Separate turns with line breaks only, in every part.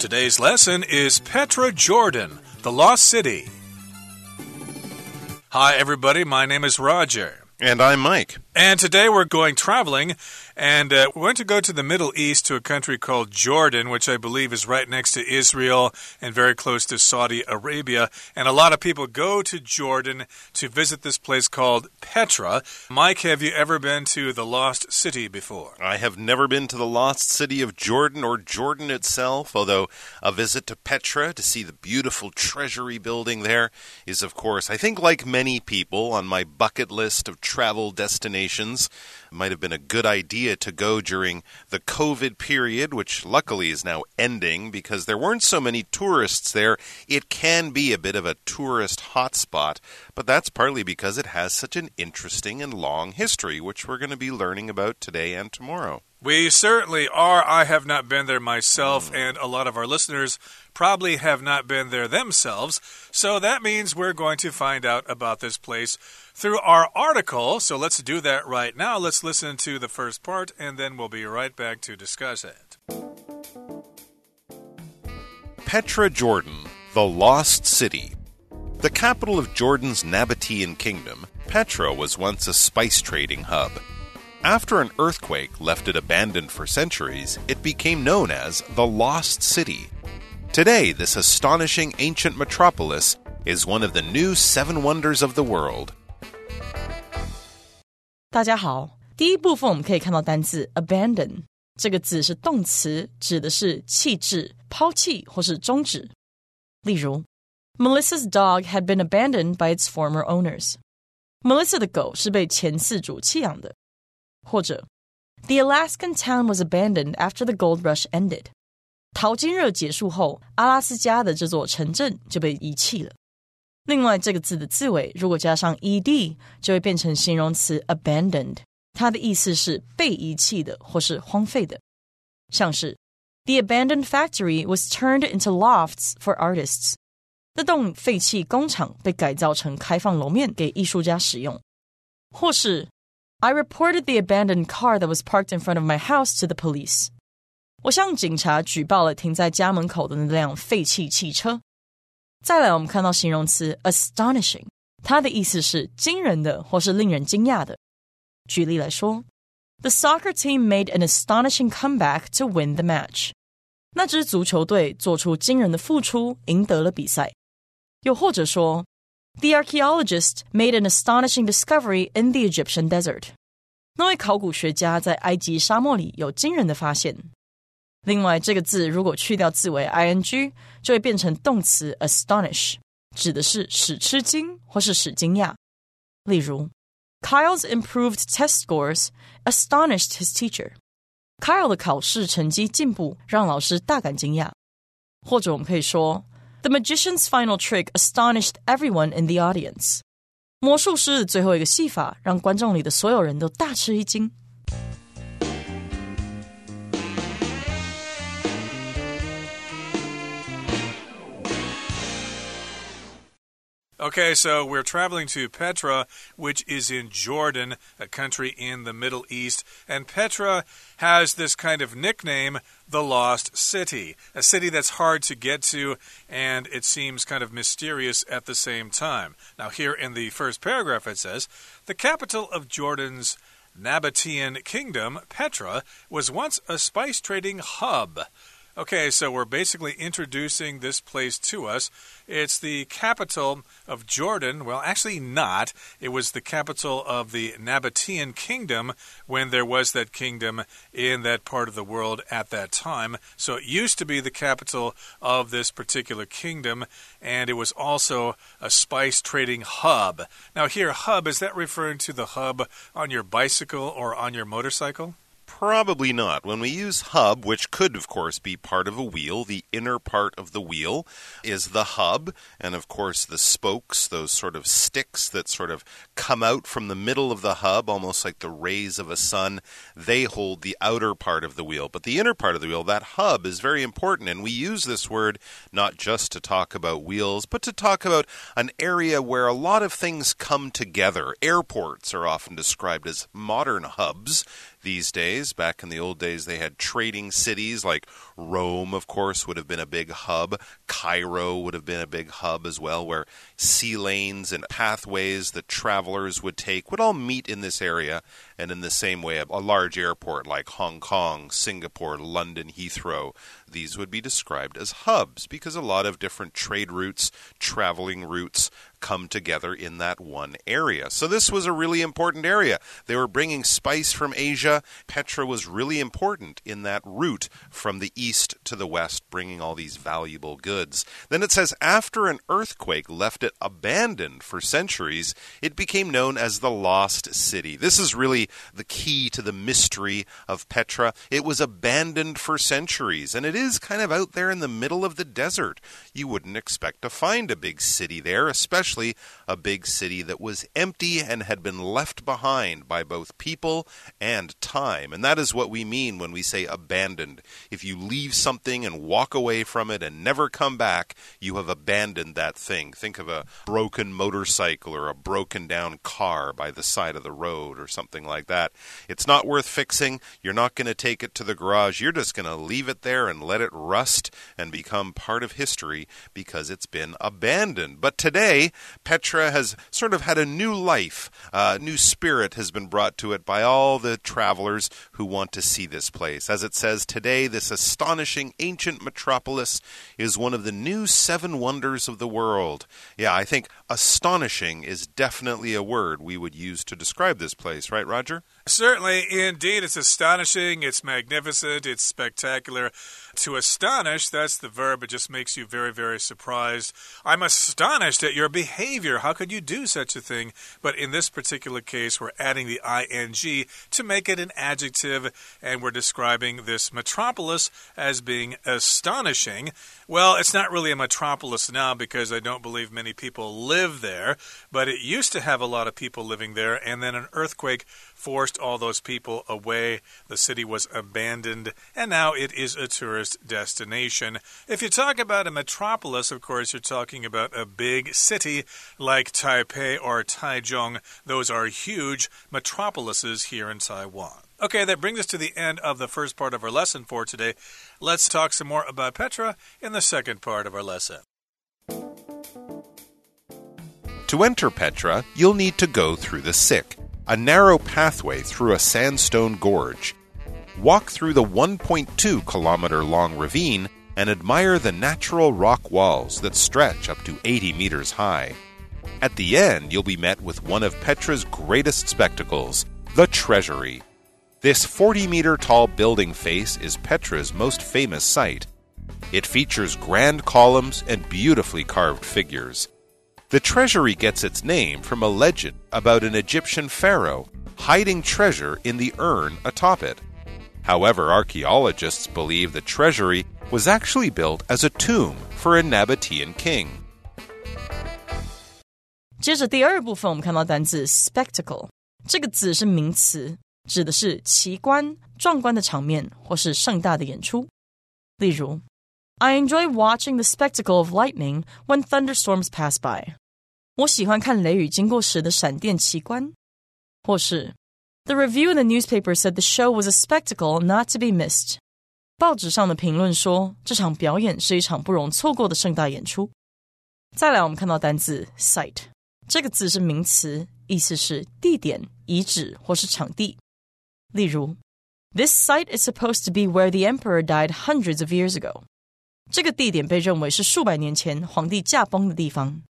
Today's lesson is Petra, Jordan, the lost city. Hi, everybody. My name is Roger.
And I'm Mike.
And today we're going traveling and uh, we went to go to the Middle East to a country called Jordan, which I believe is right next to Israel and very close to Saudi Arabia. And a lot of people go to Jordan to visit this place called Petra. Mike, have you ever been to the Lost City before?
I have never been to the Lost City of Jordan or Jordan itself, although a visit to Petra to see the beautiful treasury building there is, of course, I think, like many people, on my bucket list of travel destinations. Might have been a good idea to go during the COVID period, which luckily is now ending because there weren't so many tourists there. It can be a bit of a tourist hotspot, but that's partly because it has such an interesting and long history, which we're going to be learning about today and tomorrow.
We certainly are. I have not been there myself, mm. and a lot of our listeners probably have not been there themselves. So that means we're going to find out about this place through our article. So let's do that right now. Let's listen to the first part, and then we'll be right back to discuss it.
Petra Jordan, the Lost City. The capital of Jordan's Nabatean kingdom, Petra was once a spice trading hub. After an earthquake left it abandoned for centuries, it became known as the Lost City. Today, this astonishing ancient metropolis is one of the new seven wonders of the world.
大家好，第一部分我们可以看到单字 abandon 这个字是动词，指的是弃置、抛弃或是终止。例如，Melissa's dog had been abandoned by its former owners. Melissa 的狗是被前饲主弃养的。或者，The Alaskan town was abandoned after the gold rush ended。淘金热结束后，阿拉斯加的这座城镇就被遗弃了。另外，这个字的字尾如果加上 ed，就会变成形容词 abandoned，它的意思是被遗弃的或是荒废的。像是 The abandoned factory was turned into lofts for artists。那栋废弃工厂被改造成开放楼面给艺术家使用，或是 I reported the abandoned car that was parked in front of my house to the police. 我向警察举报了停在家门口的那辆废弃汽车。 再来，我们看到形容词 astonishing，它的意思是惊人的或是令人惊讶的。举例来说，The soccer team made an astonishing comeback to win the match。那支足球队做出惊人的付出，赢得了比赛。又或者说 the archaeologist made an astonishing discovery in the Egyptian desert. 那位考古学家在埃及沙漠里有惊人的发现。 另外，这个字如果去掉字尾 ing，就会变成动词 astonish，指的是使吃惊或是使惊讶。例如，Kyle's improved test scores astonished his teacher。Kyle 的考试成绩进步让老师大感惊讶。或者我们可以说 the magician's final trick astonished everyone in the audience. 魔术师最后一个戏法让观众里的所有人都大吃一惊。
Okay, so we're traveling to Petra, which is in Jordan, a country in the Middle East. And Petra has this kind of nickname, the Lost City, a city that's hard to get to, and it seems kind of mysterious at the same time. Now, here in the first paragraph, it says the capital of Jordan's Nabatean kingdom, Petra, was once a spice trading hub. Okay, so we're basically introducing this place to us. It's the capital of Jordan. Well, actually, not. It was the capital of the Nabatean kingdom when there was that kingdom in that part of the world at that time. So it used to be the capital of this particular kingdom, and it was also a spice trading hub. Now, here, hub, is that referring to the hub on your bicycle or on your motorcycle?
Probably not. When we use hub, which could, of course, be part of a wheel, the inner part of the wheel is the hub, and of course, the spokes, those sort of sticks that sort of come out from the middle of the hub, almost like the rays of a sun, they hold the outer part of the wheel. But the inner part of the wheel, that hub, is very important, and we use this word not just to talk about wheels, but to talk about an area where a lot of things come together. Airports are often described as modern hubs these days. Back in the old days, they had trading cities like Rome, of course, would have been a big hub. Cairo would have been a big hub as well, where sea lanes and pathways that travelers would take would all meet in this area. And in the same way, a large airport like Hong Kong, Singapore, London, Heathrow, these would be described as hubs because a lot of different trade routes, traveling routes, come together in that one area. So this was a really important area. They were bringing spice from Asia. Petra was really important in that route from the east to the west, bringing all these valuable goods. Then it says after an earthquake left it abandoned for centuries, it became known as the Lost City. This is really the key to the mystery of Petra. It was abandoned for centuries, and it is kind of out there in the middle of the desert. You wouldn't expect to find a big city there, especially a big city that was empty and had been left behind by both people and time. And that is what we mean when we say abandoned. If you leave something and walk away from it and never come back, you have abandoned that thing. Think of a broken motorcycle or a broken down car by the side of the road or something like that. It's not worth fixing. You're not going to take it to the garage. You're just going to leave it there and let it rust and become part of history because it's been abandoned. But today, Petra has sort of had a new life, a uh, new spirit has been brought to it by all the travelers who want to see this place. As it says today, this astonishing ancient metropolis is one of the new seven wonders of the world. Yeah, I think astonishing is definitely a word we would use to describe this place, right, Roger?
Certainly, indeed. It's astonishing, it's magnificent, it's spectacular. To astonish, that's the verb. It just makes you very, very surprised. I'm astonished at your behavior. How could you do such a thing? But in this particular case, we're adding the ing to make it an adjective, and we're describing this metropolis as being astonishing. Well, it's not really a metropolis now because I don't believe many people live there, but it used to have a lot of people living there, and then an earthquake forced all those people away. The city was abandoned, and now it is a tourist destination. If you talk about a metropolis, of course, you're talking about a big city like Taipei or Taichung. Those are huge metropolises here in Taiwan. Okay, that brings us to the end of the first part of our lesson for today. Let's talk some more about Petra in the second part of our lesson.
To enter Petra, you'll need to go through the Siq a narrow pathway through a sandstone gorge. Walk through the 1.2 kilometer long ravine and admire the natural rock walls that stretch up to 80 meters high. At the end, you'll be met with one of Petra's greatest spectacles, the Treasury. This 40 meter tall building face is Petra's most famous sight. It features grand columns and beautifully carved figures. The treasury gets its name from a legend about an Egyptian pharaoh hiding treasure in the urn atop it. However, archaeologists believe the treasury was actually built as a tomb for a Nabatean king.
接着第二部分，我们看到单字 spectacle 这个字是名词，指的是奇观、壮观的场面或是盛大的演出。例如 ，I enjoy watching the spectacle of lightning when thunderstorms pass by. 我喜欢看雷雨经过时的闪电奇观，或是 The review in the newspaper said the show was a spectacle not to be missed。报纸上的评论说这场表演是一场不容错过的盛大演出。再来，我们看到单字 site，这个字是名词，意思是地点、遗址或是场地。例如，This site is supposed to be where the emperor died hundreds of years ago。 这个地点被认为是数百年前皇帝驾崩的地方。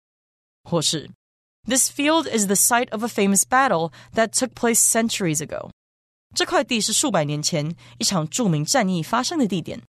或是 This field is the site of a famous battle that took place centuries ago。这块地是数百年前一场着名战役发生的地点。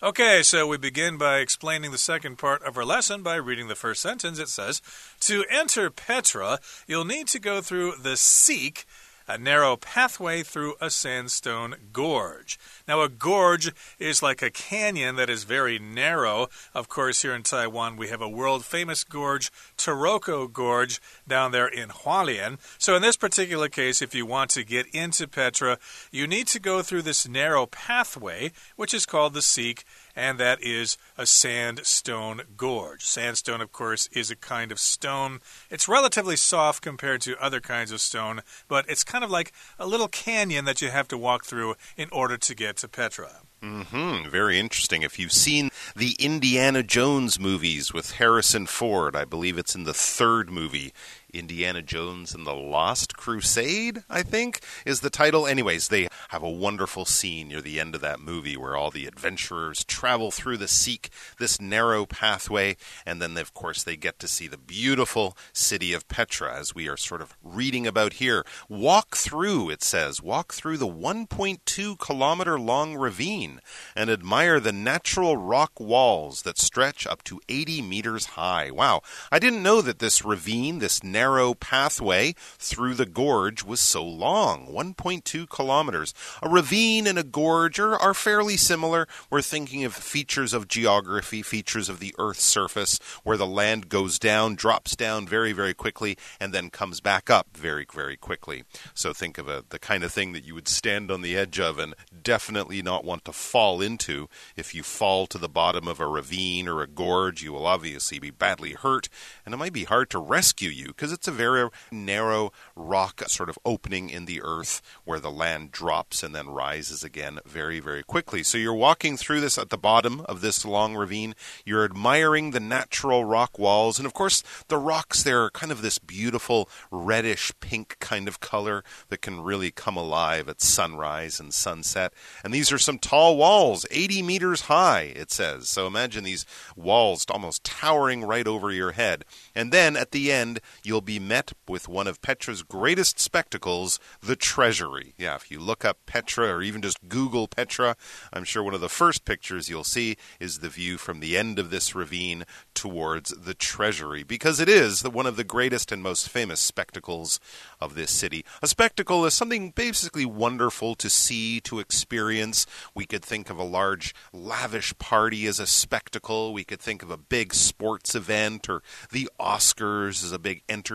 Okay, so we begin by explaining the second part of our lesson by reading the first sentence. It says, To enter Petra, you'll need to go through the Siq a narrow pathway through a sandstone gorge. Now, a gorge is like a canyon that is very narrow. Of course, here in Taiwan, we have a world famous gorge, Taroko Gorge, down there in Hualien. So, in this particular case, if you want to get into Petra, you need to go through this narrow pathway, which is called the Siq and that is a sandstone gorge. Sandstone, of course, is a kind of stone. It's relatively soft compared to other kinds of stone, but it's kind of like a little canyon that you have to walk through in order to get to Petra.
Mm hmm. Very interesting. If you've seen the Indiana Jones movies with Harrison Ford, I believe it's in the third movie, Indiana Jones and the Lost Crusade, I think, is the title. Anyways, they have a wonderful scene near the end of that movie where all the adventurers travel through the Siq, this narrow pathway, and then, of course, they get to see the beautiful city of Petra, as we are sort of reading about here. Walk through, it says, walk through the 1.2 kilometer long ravine and admire the natural rock walls that stretch up to 80 meters high. Wow, I didn't know that this ravine, this narrow pathway through the gorge was so long 1.2 kilometers. A ravine and a gorge are, are fairly similar. We're thinking of features of geography, features of the Earth's surface, where the land goes down, drops down very, very quickly, and then comes back up very, very quickly. So think of a, the kind of thing that you would stand on the edge of and definitely not want to fall into. If you fall to the bottom of a ravine or a gorge, you will obviously be badly hurt, and it might be hard to rescue you because because it's a very narrow rock sort of opening in the earth where the land drops and then rises again very, very quickly. So you're walking through this at the bottom of this long ravine. You're admiring the natural rock walls. And of course, the rocks there are kind of this beautiful reddish pink kind of color that can really come alive at sunrise and sunset. And these are some tall walls, 80 meters high, it says. So imagine these walls almost towering right over your head. And then at the end, you'll you'll be met with one of Petra's greatest spectacles, the treasury. Yeah, if you look up Petra or even just Google Petra, I'm sure one of the first pictures you'll see is the view from the end of this ravine towards the treasury, because it is one of the greatest and most famous spectacles of this city. A spectacle is something basically wonderful to see, to experience. We could think of a large, lavish party as a spectacle. We could think of a big sports event or the Oscars as a big entertainment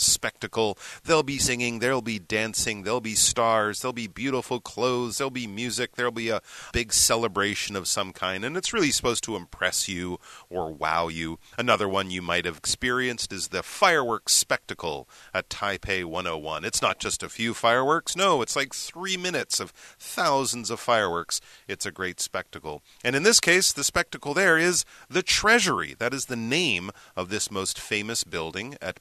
spectacle. They'll be singing, there'll be dancing, there'll be stars, there'll be beautiful clothes, there'll be music, there'll be a big celebration of some kind, and it's really supposed to impress you or wow you. Another one you might have experienced is the fireworks spectacle at Taipei 101. It's not just a few fireworks, no, it's like three minutes of thousands of fireworks. It's a great spectacle. And in this case, the spectacle there is the Treasury. That is the name of this most famous building at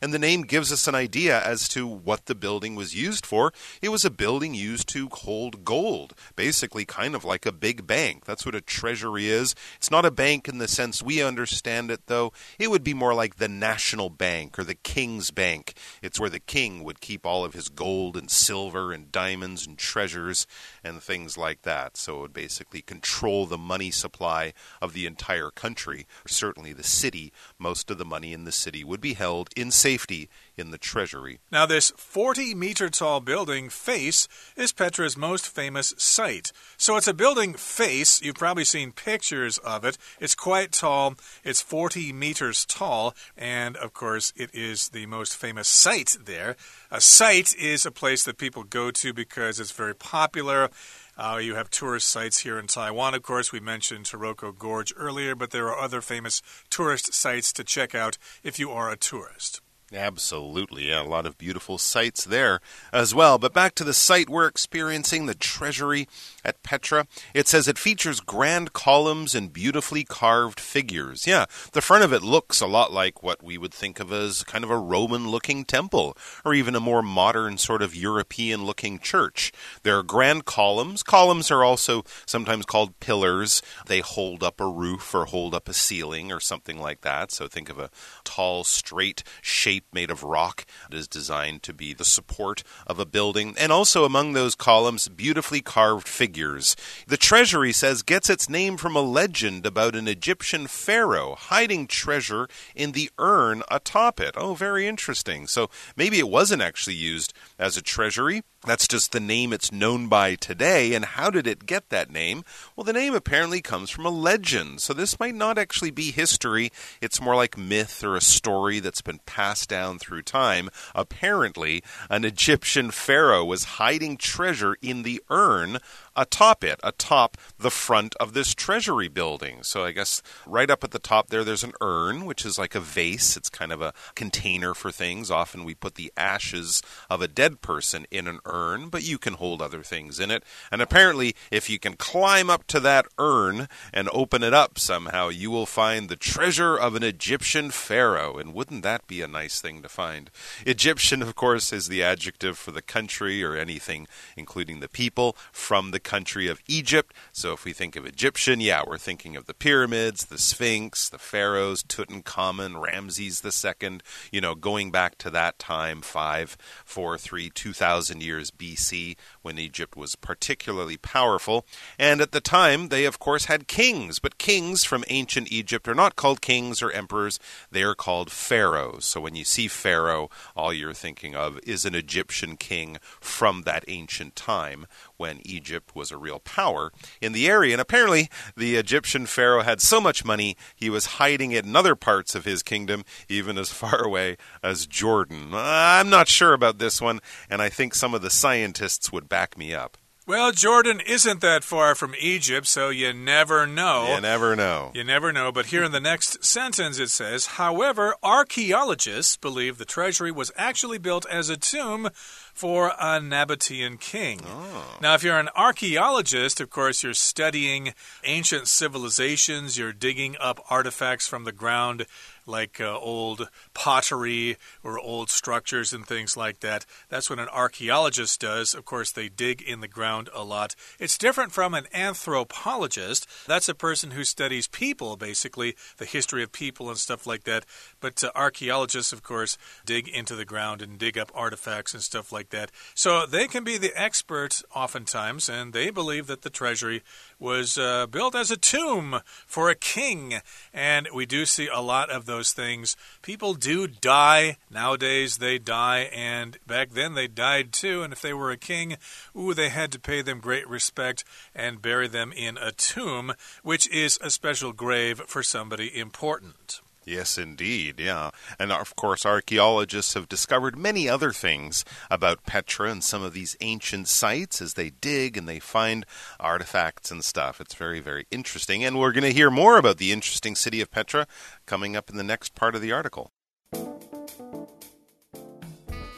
And the name gives us an idea as to what the building was used for. It was a building used to hold gold, basically, kind of like a big bank. That's what a treasury is. It's not a bank in the sense we understand it, though. It would be more like the National Bank or the King's Bank. It's where the king would keep all of his gold and silver and diamonds and treasures and things like that. So it would basically control the money supply of the entire country, certainly the city. Most of the money in the city would be held in safety in the treasury.
Now, this 40 meter tall building face is Petra's most famous site. So it's a building face. You've probably seen pictures of it. It's quite tall, it's 40 meters tall, and of course, it is the most famous site there. A site is a place that people go to because it's very popular. Uh, you have tourist sites here in Taiwan, of course. We mentioned Taroko Gorge earlier, but there are other famous tourist sites to check out if you are a tourist.
Absolutely. Yeah, a lot of beautiful sights there as well. But back to the site we're experiencing, the treasury at Petra. It says it features grand columns and beautifully carved figures. Yeah, the front of it looks a lot like what we would think of as kind of a Roman looking temple, or even a more modern sort of European looking church. There are grand columns. Columns are also sometimes called pillars. They hold up a roof or hold up a ceiling or something like that. So think of a tall, straight shape made of rock. It is designed to be the support of a building. And also among those columns, beautifully carved figures. The treasury says gets its name from a legend about an Egyptian pharaoh hiding treasure in the urn atop it. Oh, very interesting. So maybe it wasn't actually used as a treasury. That's just the name it's known by today. And how did it get that name? Well, the name apparently comes from a legend. So this might not actually be history. It's more like myth or a story that's been passed down through time. Apparently, an Egyptian pharaoh was hiding treasure in the urn atop it, atop the front of this treasury building. So I guess right up at the top there, there's an urn, which is like a vase. It's kind of a container for things. Often we put the ashes of a dead person in an urn, but you can hold other things in it. And apparently, if you can climb up to that urn and open it up somehow, you will find the treasure of an Egyptian pharaoh. And wouldn't that be a nice thing to find? Egyptian, of course, is the adjective for the country or anything, including the people, from the country of Egypt. So if we think of Egyptian, yeah, we're thinking of the pyramids, the Sphinx, the pharaohs, Tutankhamun, Ramses II, you know, going back to that time, 5, 4, 3, 2000 years BC, when Egypt was particularly powerful. And at the time, they, of course, had kings, but kings from ancient Egypt are not called kings or emperors, they are called pharaohs. So when you see pharaoh, all you're thinking of is an Egyptian king from that ancient time when Egypt was a real power in the area. And apparently, the Egyptian pharaoh had so much money, he was hiding it in other parts of his kingdom, even as far away as Jordan. I'm not sure about this one, and I think some of the scientists would back me up.
Well, Jordan isn't that far from Egypt, so you never know.
You never know.
You never know. But here in the next sentence it says, however, archaeologists believe the treasury was actually built as a tomb for a Nabatean king.
Oh.
Now, if you're an archaeologist, of course, you're studying ancient civilizations, you're digging up artifacts from the ground like uh, old pottery or old structures and things like that. That's what an archaeologist does. Of course, they dig in the ground a lot. It's different from an anthropologist. That's a person who studies people, basically, the history of people and stuff like that. But uh, archaeologists, of course, dig into the ground and dig up artifacts and stuff like that. So they can be the experts oftentimes, and they believe that the treasury was uh, built as a tomb for a king. And we do see a lot of those things. People do die. Nowadays, they die. And back then, they died too. And if they were a king, ooh, they had to pay them great respect and bury them in a tomb, which is a special grave for somebody important.
Yes, indeed. Yeah. And of course, archaeologists have discovered many other things about Petra and some of these ancient sites as they dig and they find artifacts and stuff. It's very, very interesting. And we're going to hear more about the interesting city of Petra coming up in the next part of the article.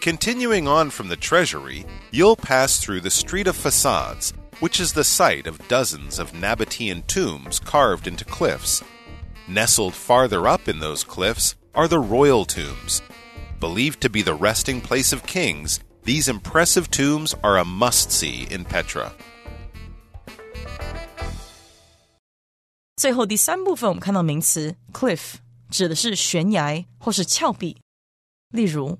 Continuing on from the treasury, you'll pass through the Street of Facades, which is the site of dozens of Nabatean tombs carved into cliffs. Nestled farther up in those cliffs are the royal tombs. Believed to be the resting place of kings, these impressive tombs are a must see in Petra.
最后第三部分，我们看到名词 cliff 指的是悬崖或是峭壁。例如，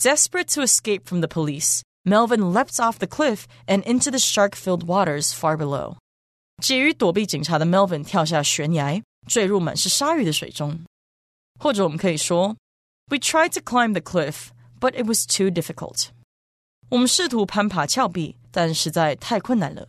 desperate to escape from the police, Melvin leapt off the cliff and into the shark-filled waters far below. 急于躲避警察的 Melvin 跳下悬崖， 坠入满是鲨鱼的水中。或者我们可以说，We tried to climb the cliff, but it was too difficult. 我们试图攀爬峭壁，但实在太困难了。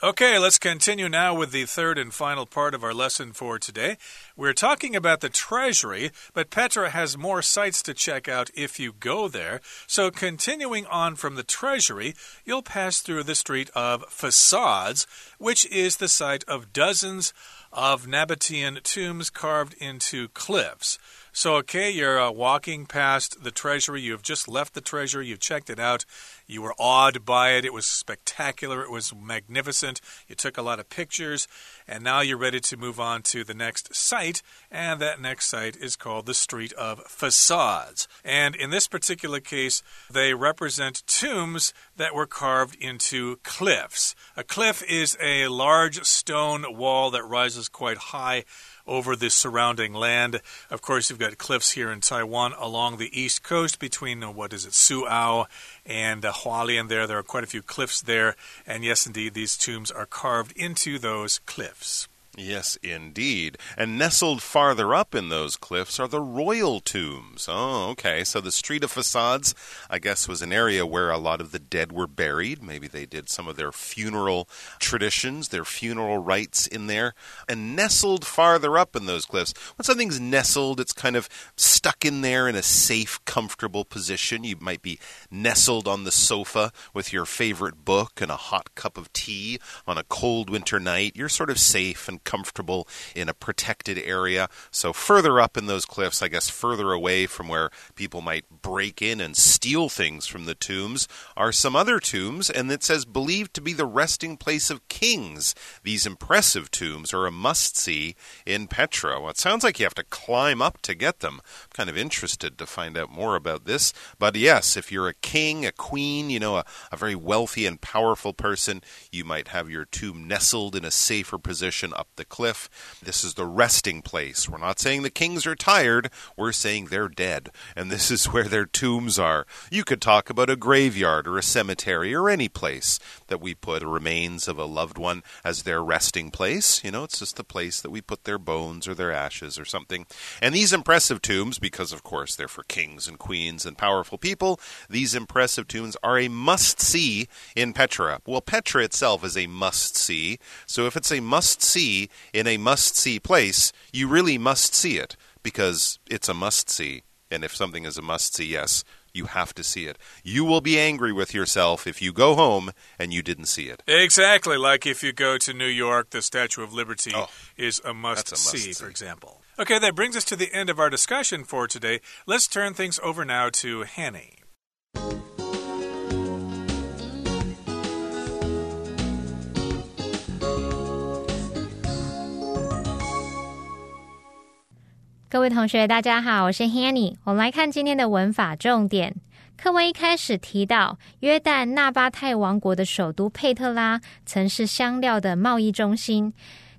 Okay, let's continue now with the third and final part of our lesson for today. We're talking about the treasury, but Petra has more sites to check out if you go there. So, continuing on from the treasury, you'll pass through the street of facades, which is the site of dozens of Nabatean tombs carved into cliffs. So, okay, you're uh, walking past the treasury. You've just left the treasury. You've checked it out. You were awed by it. It was spectacular. It was magnificent. You took a lot of pictures. And now you're ready to move on to the next site. And that next site is called the Street of Facades. And in this particular case, they represent tombs that were carved into cliffs. A cliff is a large stone wall that rises quite high over the surrounding land. Of course, you've got cliffs here in Taiwan along the east coast between, uh, what is it, Suao and uh, Hualien there. There are quite a few cliffs there. And yes, indeed, these tombs are carved into those cliffs.
Yes, indeed. And nestled farther up in those cliffs are the royal tombs. Oh, okay. So the Street of Facades, I guess, was an area where a lot of the dead were buried. Maybe they did some of their funeral traditions, their funeral rites in there. And nestled farther up in those cliffs, when something's nestled, it's kind of stuck in there in a safe, comfortable position. You might be nestled on the sofa with your favorite book and a hot cup of tea on a cold winter night. You're sort of safe and comfortable in a protected area. So, further up in those cliffs, I guess further away from where people might break in and steal things from the tombs, are some other tombs, and it says believed to be the resting place of kings. These impressive tombs are a must see in Petra. Well, it sounds like you have to climb up to get them. I'm kind of interested to find out more about this. But yes, if you're a king, a queen, you know, a, a very wealthy and powerful person, you might have your tomb nestled in a safer position up the cliff. This is the resting place. We're not saying the kings are tired, we're saying they're dead. And this is where their tombs are. You could talk about a graveyard or a cemetery or any place that we put the remains of a loved one as their resting place. You know, it's just the place that we put their bones or their ashes or something. And these impressive tombs, because of course they're for kings and queens and powerful people, these impressive tombs are a must see in Petra. Well, Petra itself is a must see. So if it's a must see, in a must see place, you really must see it because it's a must see. And if something is a must see, yes, you have to see it. You will be angry with yourself if you go home and you didn't see it.
Exactly. Like if you go to New York, the Statue of Liberty
oh,
is a must,
a must
see,
see,
for example. Okay, that brings us to the end of our discussion for today. Let's turn things over now to Hanny.
各位同学，大家好，我是 Hanny。我们来看今天的文法重点。课文一开始提到，约旦纳巴泰王国的首都佩特拉曾是香料的贸易中心。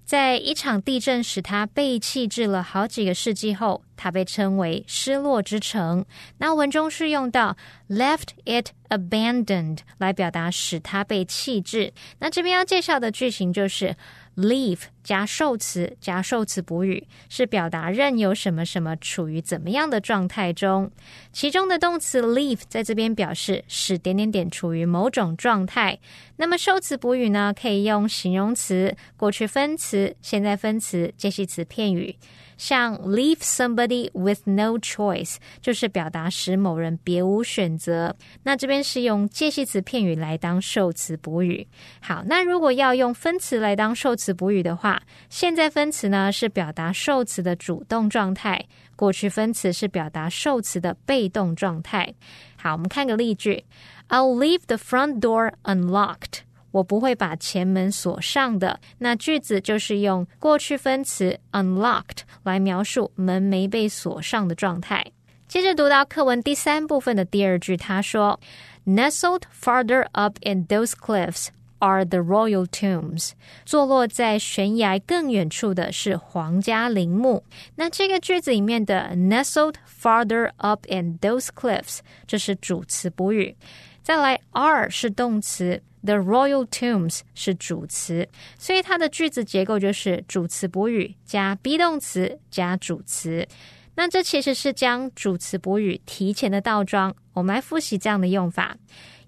在一场地震使它被弃置了好几个世纪后，它被称为失落之城。那文中是用到 left it abandoned 来表达使它被弃置。那这边要介绍的句型就是。Leave 加受词加受词补语是表达任由什么什么处于怎么样的状态中，其中的动词 leave 在这边表示使点点点处于某种状态。那么受词补语呢，可以用形容词、过去分词、现在分词、介系词片语。像 leave somebody with no choice 就是表达使某人别无选择。那这边是用介系词片语来当受词补语。好，那如果要用分词来当受词补语的话，现在分词呢是表达受词的主动状态，过去分词是表达受词的被动状态。好，我们看个例句：I'll leave the front door unlocked。我不会把前门锁上的。那句子就是用过去分词 unlocked 来描述门没被锁上的状态。接着读到课文第三部分的第二句，他说：“Nestled farther up in those cliffs are the royal tombs。”坐落在悬崖更远处的是皇家陵墓。那这个句子里面的 “nestled farther up in those cliffs” 这是主词补语。再来，are 是动词。The royal tombs 是主词，所以它的句子结构就是主词补语加 be 动词加主词。那这其实是将主词补语提前的倒装。我们来复习这样的用法：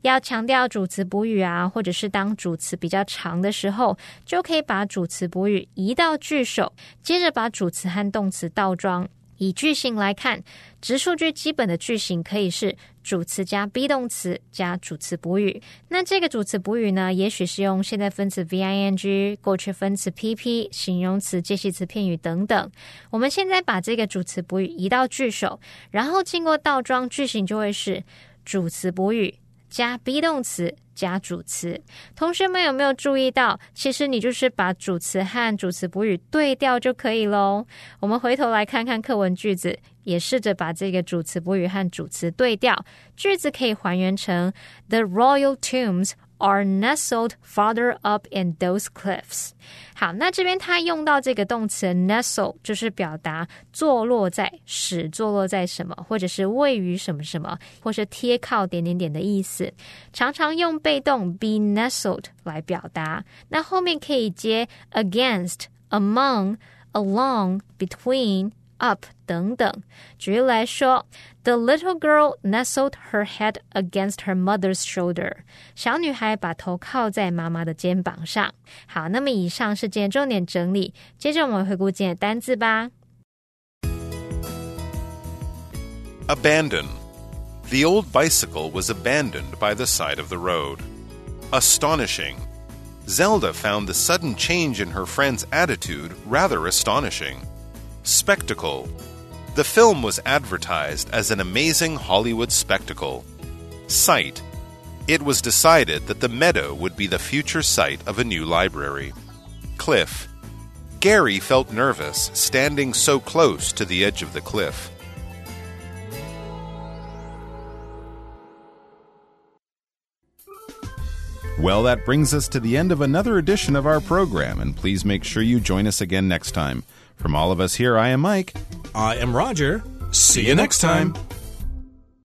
要强调主词补语啊，或者是当主词比较长的时候，就可以把主词补语移到句首，接着把主词和动词倒装。以句型来看，直述句基本的句型可以是主词加 be 动词加主词补语。那这个主词补语呢，也许是用现在分词 v i n g、过去分词 p p、形容词、介系词片语等等。我们现在把这个主词补语移到句首，然后经过倒装，句型就会是主词补语加 be 动词。加主词，同学们有没有注意到？其实你就是把主词和主词补语对调就可以喽。我们回头来看看课文句子，也试着把这个主词补语和主词对调，句子可以还原成 The royal tombs。Are nestled farther up in those cliffs。好，那这边它用到这个动词 nestle，就是表达坐落在、使坐落在什么，或者是位于什么什么，或是贴靠点点点的意思。常常用被动 be nestled 来表达。那后面可以接 against。among、along、between、up 等等。举例来说，The little girl nestled her head against her mother's shoulder。小女孩把头靠在妈妈的肩膀上。好，那么以上是今天重点整理，接着我们回顾今天的单字吧。
Abandon. The old bicycle was abandoned by the side of the road. Astonishing. Zelda found the sudden change in her friend's attitude rather astonishing. Spectacle. The film was advertised as an amazing Hollywood spectacle. Site. It was decided that the meadow would be the future site of a new library. Cliff. Gary felt nervous standing so close to the edge of the cliff.
Well, that brings us to the end of another edition of our program, and please make sure you join us again next time. From all of us here, I am Mike.
I am Roger. See you next time.